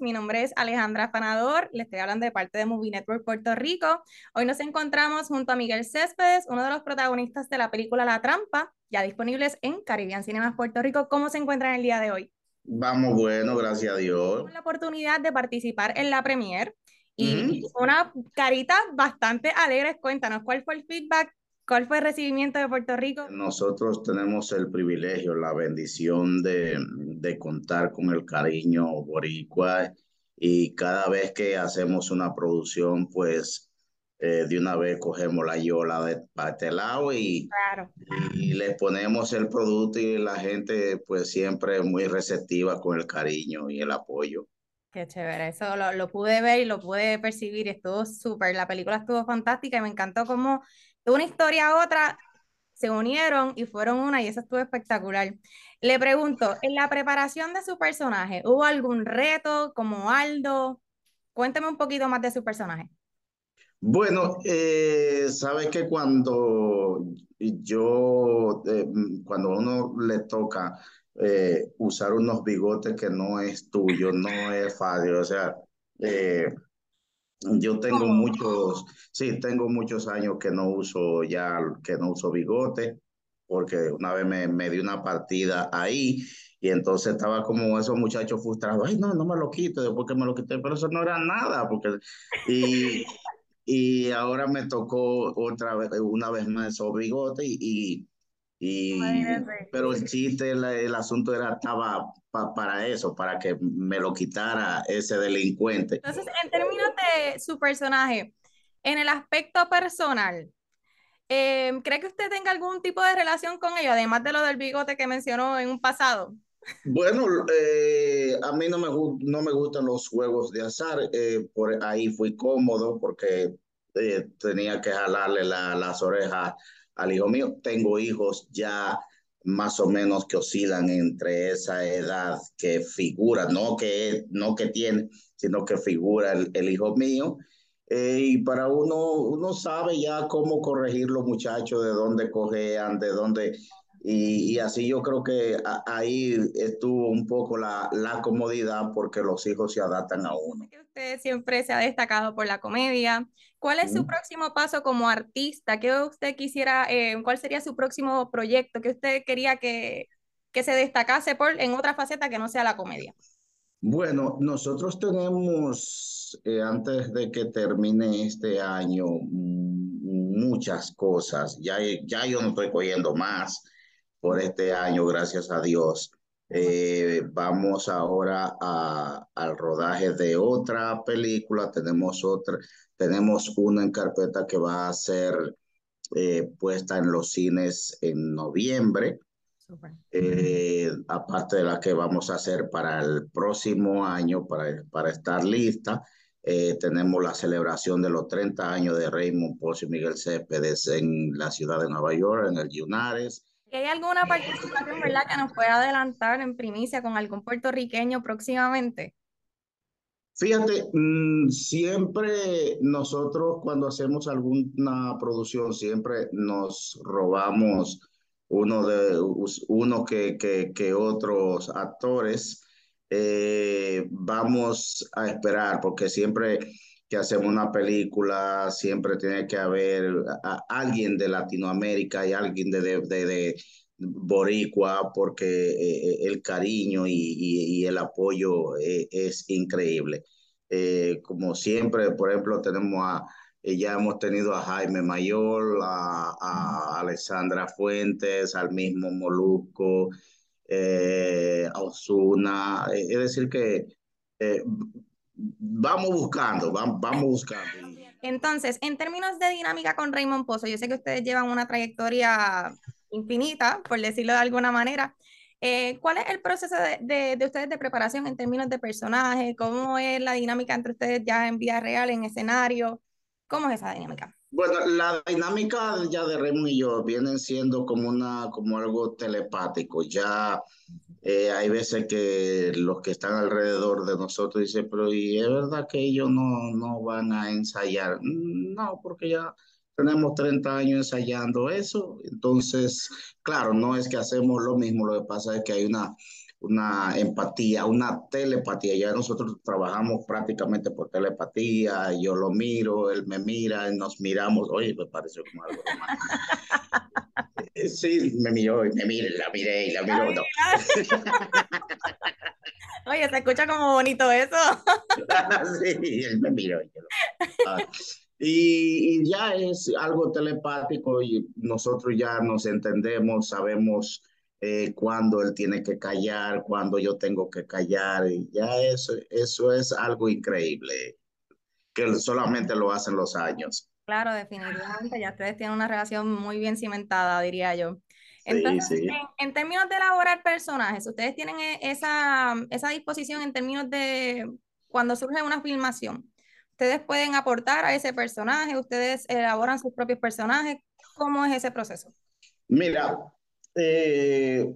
Mi nombre es Alejandra Fanador, le estoy hablando de parte de Movie Network Puerto Rico. Hoy nos encontramos junto a Miguel Céspedes, uno de los protagonistas de la película La Trampa, ya disponibles en Caribbean Cinemas Puerto Rico. ¿Cómo se encuentran el día de hoy? Vamos, bueno, gracias a Dios. Tuvimos la oportunidad de participar en la premier y una carita bastante alegre. Cuéntanos, ¿cuál fue el feedback ¿Cuál fue el recibimiento de Puerto Rico? Nosotros tenemos el privilegio, la bendición de, de contar con el cariño boricua y cada vez que hacemos una producción, pues eh, de una vez cogemos la yola de este lado y, y le ponemos el producto y la gente pues siempre muy receptiva con el cariño y el apoyo. Qué chévere, eso lo, lo pude ver y lo pude percibir, estuvo súper, la película estuvo fantástica y me encantó cómo una historia a otra se unieron y fueron una y eso estuvo espectacular. Le pregunto, en la preparación de su personaje, ¿hubo algún reto como Aldo? Cuénteme un poquito más de su personaje. Bueno, eh, sabes que cuando yo, eh, cuando uno le toca eh, usar unos bigotes que no es tuyo, no es fácil, o sea, eh, yo tengo muchos, sí, tengo muchos años que no uso ya, que no uso bigote, porque una vez me, me di una partida ahí y entonces estaba como esos muchachos frustrados, ay, no, no me lo quito, después que me lo quité, pero eso no era nada, porque, y, y ahora me tocó otra vez, una vez más esos bigotes y, y, pero el chiste, el, el asunto era, estaba para eso, para que me lo quitara ese delincuente. Entonces, en términos de su personaje, en el aspecto personal, eh, ¿cree que usted tenga algún tipo de relación con ellos, además de lo del bigote que mencionó en un pasado? Bueno, eh, a mí no me, no me gustan los juegos de azar, eh, por ahí fui cómodo porque eh, tenía que jalarle la, las orejas al hijo mío. Tengo hijos ya más o menos que oscilan entre esa edad que figura, no que, no que tiene, sino que figura el, el hijo mío. Eh, y para uno, uno sabe ya cómo corregir los muchachos, de dónde cojean, de dónde y, y, así yo creo que ahí estuvo un poco la, la, comodidad porque los hijos se adaptan a uno. Usted siempre se ha destacado por la comedia. ¿Cuál es su próximo paso como artista? ¿Qué usted quisiera, eh, cuál sería su próximo proyecto? ¿Qué usted quería que, que se destacase por, en otra faceta que no sea la comedia? Bueno, nosotros tenemos, eh, antes de que termine este año, muchas cosas. Ya, ya yo no estoy cogiendo más por este año, gracias a Dios. Eh, vamos ahora a, al rodaje de otra película. Tenemos otra, tenemos una en carpeta que va a ser eh, puesta en los cines en noviembre. Eh, aparte de la que vamos a hacer para el próximo año, para, para estar lista, tenemos la celebración de los 30 años de Raymond Pozo y Miguel Céspedes en la ciudad de Nueva York, en el Yunares. ¿Hay alguna participación, verdad, que nos pueda adelantar en primicia con algún puertorriqueño próximamente? Fíjate, mmm, siempre nosotros cuando hacemos alguna producción, siempre nos robamos uno de uno que, que, que otros actores. Eh, vamos a esperar, porque siempre que hacemos una película, siempre tiene que haber alguien de Latinoamérica y alguien de, de, de, Boricua, porque eh, el cariño y, y, el apoyo eh, es increíble. Eh, como siempre, por ejemplo, tenemos a, ya hemos tenido a Jaime Mayor, a, a Alessandra Fuentes, al mismo Molusco, a Osuna, es decir que vamos buscando, vamos, buscando. Entonces, en términos de dinámica con Raymond Pozo, yo sé que ustedes llevan una trayectoria infinita, por decirlo de alguna manera. Eh, ¿Cuál es el proceso de, de, de, ustedes de preparación en términos de personaje? ¿Cómo es la dinámica entre ustedes ya en vida real, en escenario? ¿Cómo es esa dinámica? Bueno, la dinámica ya de Raymond y yo vienen siendo como una, como algo telepático. Ya eh, hay veces que los que están alrededor de nosotros dicen, pero ¿y es verdad que ellos no, no van a ensayar? No, porque ya tenemos 30 años ensayando eso. Entonces, claro, no es que hacemos lo mismo, lo que pasa es que hay una, una empatía, una telepatía. Ya nosotros trabajamos prácticamente por telepatía, yo lo miro, él me mira, nos miramos, oye, me pareció como algo romántico. Sí, me miró y me miré, la miré y la miró. No. Oye, se escucha como bonito eso. sí, él me miró. Y, ah, y, y, ya es algo telepático y nosotros ya nos entendemos, sabemos eh, cuándo él tiene que callar, cuándo yo tengo que callar. Y ya eso, eso es algo increíble, que solamente lo hacen los años. Claro, definitivamente, ya ustedes tienen una relación muy bien cimentada, diría yo. Entonces, sí, sí. En, en, términos de elaborar personajes, ¿ustedes tienen e, esa, esa disposición en términos de cuando surge una filmación? ¿Ustedes pueden aportar a ese personaje? ¿Ustedes elaboran sus propios personajes? ¿Cómo es ese proceso? Mira, eh,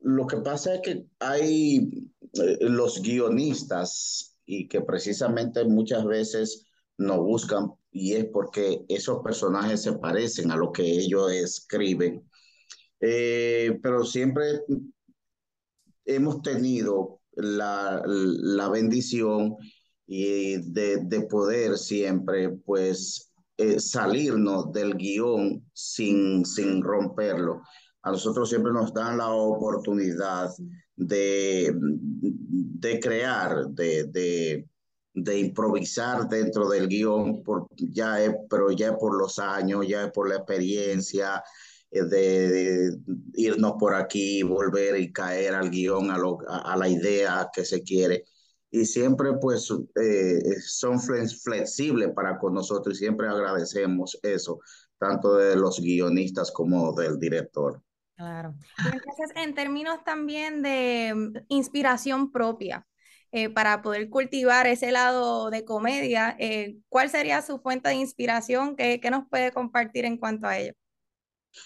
lo que pasa es que hay eh, los guionistas y que precisamente muchas veces nos buscan y es porque esos personajes se parecen a lo que ellos escriben. Eh, pero siempre hemos tenido la, la bendición y de, de, poder siempre pues salirnos del guion sin, sin romperlo a nosotros siempre nos dan la oportunidad de, de crear, de, de, improvisar dentro del guion, por, ya es, pero ya por los años, ya es por la experiencia, eh, de, irnos por aquí, volver y caer al guion, a, lo, a la idea que se quiere. Y siempre pues eh, son flexibles para con nosotros y siempre agradecemos eso, tanto de los guionistas como del director. Claro. Y entonces, en términos también de mm, inspiración propia, eh, para poder cultivar ese lado de comedia, eh, ¿cuál sería su fuente de inspiración? ¿Qué, ¿Qué, nos puede compartir en cuanto a ello?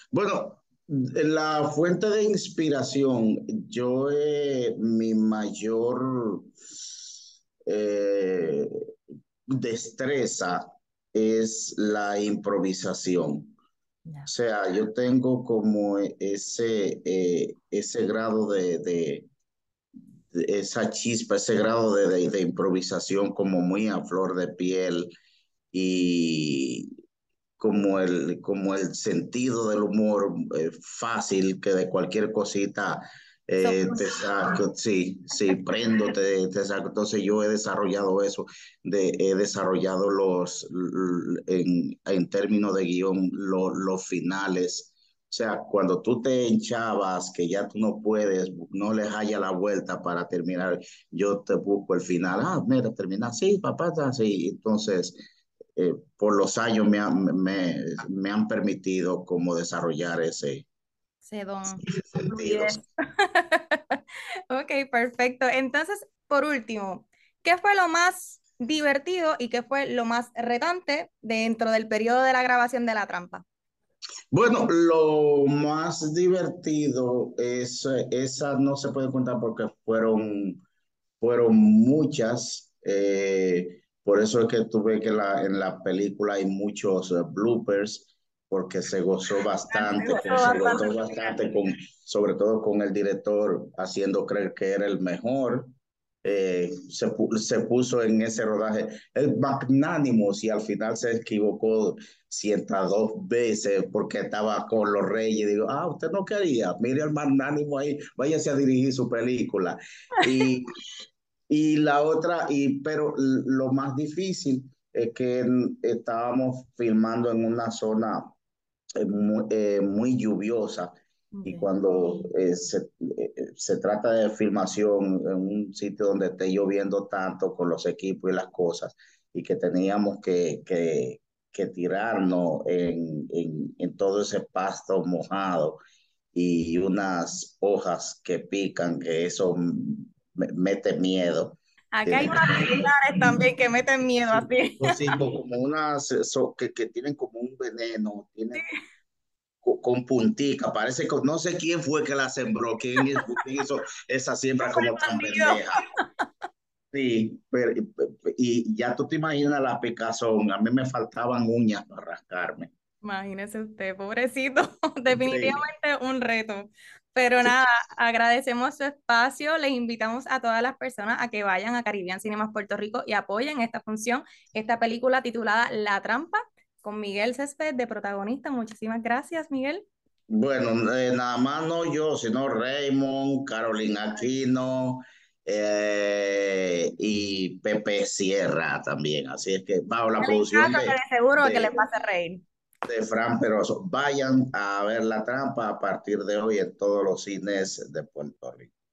Bueno, la fuente de inspiración, yo, eh, mi mayor destreza es la improvisación. O sea, yo tengo como ese, eh, ese grado de, de, esa chispa, ese grado de, de, de, improvisación como muy a flor de piel y como el, como el sentido del humor eh, fácil que de cualquier cosita eh, te saco, sí, sí, prendo, te, te, saco. Entonces yo he desarrollado eso, de, he desarrollado los, en, en términos de guion, lo, los finales. O sea, cuando tú te hinchabas, que ya tú no puedes, no les haya la vuelta para terminar, yo te busco el final. Ah, mira, termina, sí, papá, sí. Entonces, eh, por los años me, me, me han permitido como desarrollar ese, ese don. ok, perfecto. Entonces, por último, ¿qué fue lo más divertido y qué fue lo más retante dentro del periodo de la grabación de La Trampa? Bueno, lo más divertido es, esa no se puede contar porque fueron, fueron muchas. Eh, por eso es que tuve que la, en la película hay muchos bloopers porque se gozó bastante, se gozó bastante con, sobre todo con el director haciendo creer que era el mejor. Eh, se, se, puso en ese rodaje el magnánimo y al final se equivocó 102 veces porque estaba con los reyes. Digo, ah, usted no quería, mire al magnánimo ahí, váyase a dirigir su película. Y, y la otra, y, pero lo más difícil es que estábamos filmando en una zona muy, eh, muy lluviosa okay. y cuando eh, se, eh, se, trata de filmación en un sitio donde esté lloviendo tanto con los equipos y las cosas y que teníamos que, que, que tirarnos en, en, en todo ese pasto mojado y unas hojas que pican, que eso mete miedo. Acá hay unas pilares también que meten miedo así. Sí, como unas so, que, que, tienen como un veneno, tienen sí. con, con, puntica, parece que no sé quién fue que la sembró, quién hizo esa siembra como tan pendeja. Sí, pero, y ya tú te imaginas la picazón, a mí me faltaban uñas para rascarme. Imagínese usted, pobrecito, definitivamente sí. un reto. Pero nada, agradecemos su espacio, les invitamos a todas las personas a que vayan a Caribbean Cinemas Puerto Rico y apoyen esta función, esta película titulada La Trampa, con Miguel Césped de protagonista. Muchísimas gracias, Miguel. Bueno, eh, nada más no yo, sino Raymond, Carolina Aquino eh, y Pepe Sierra también. Así es que va la producción. de, seguro que le pase reír de Fran Peroso. Vayan a ver la trampa a partir de hoy en todos los cines de Puerto Rico.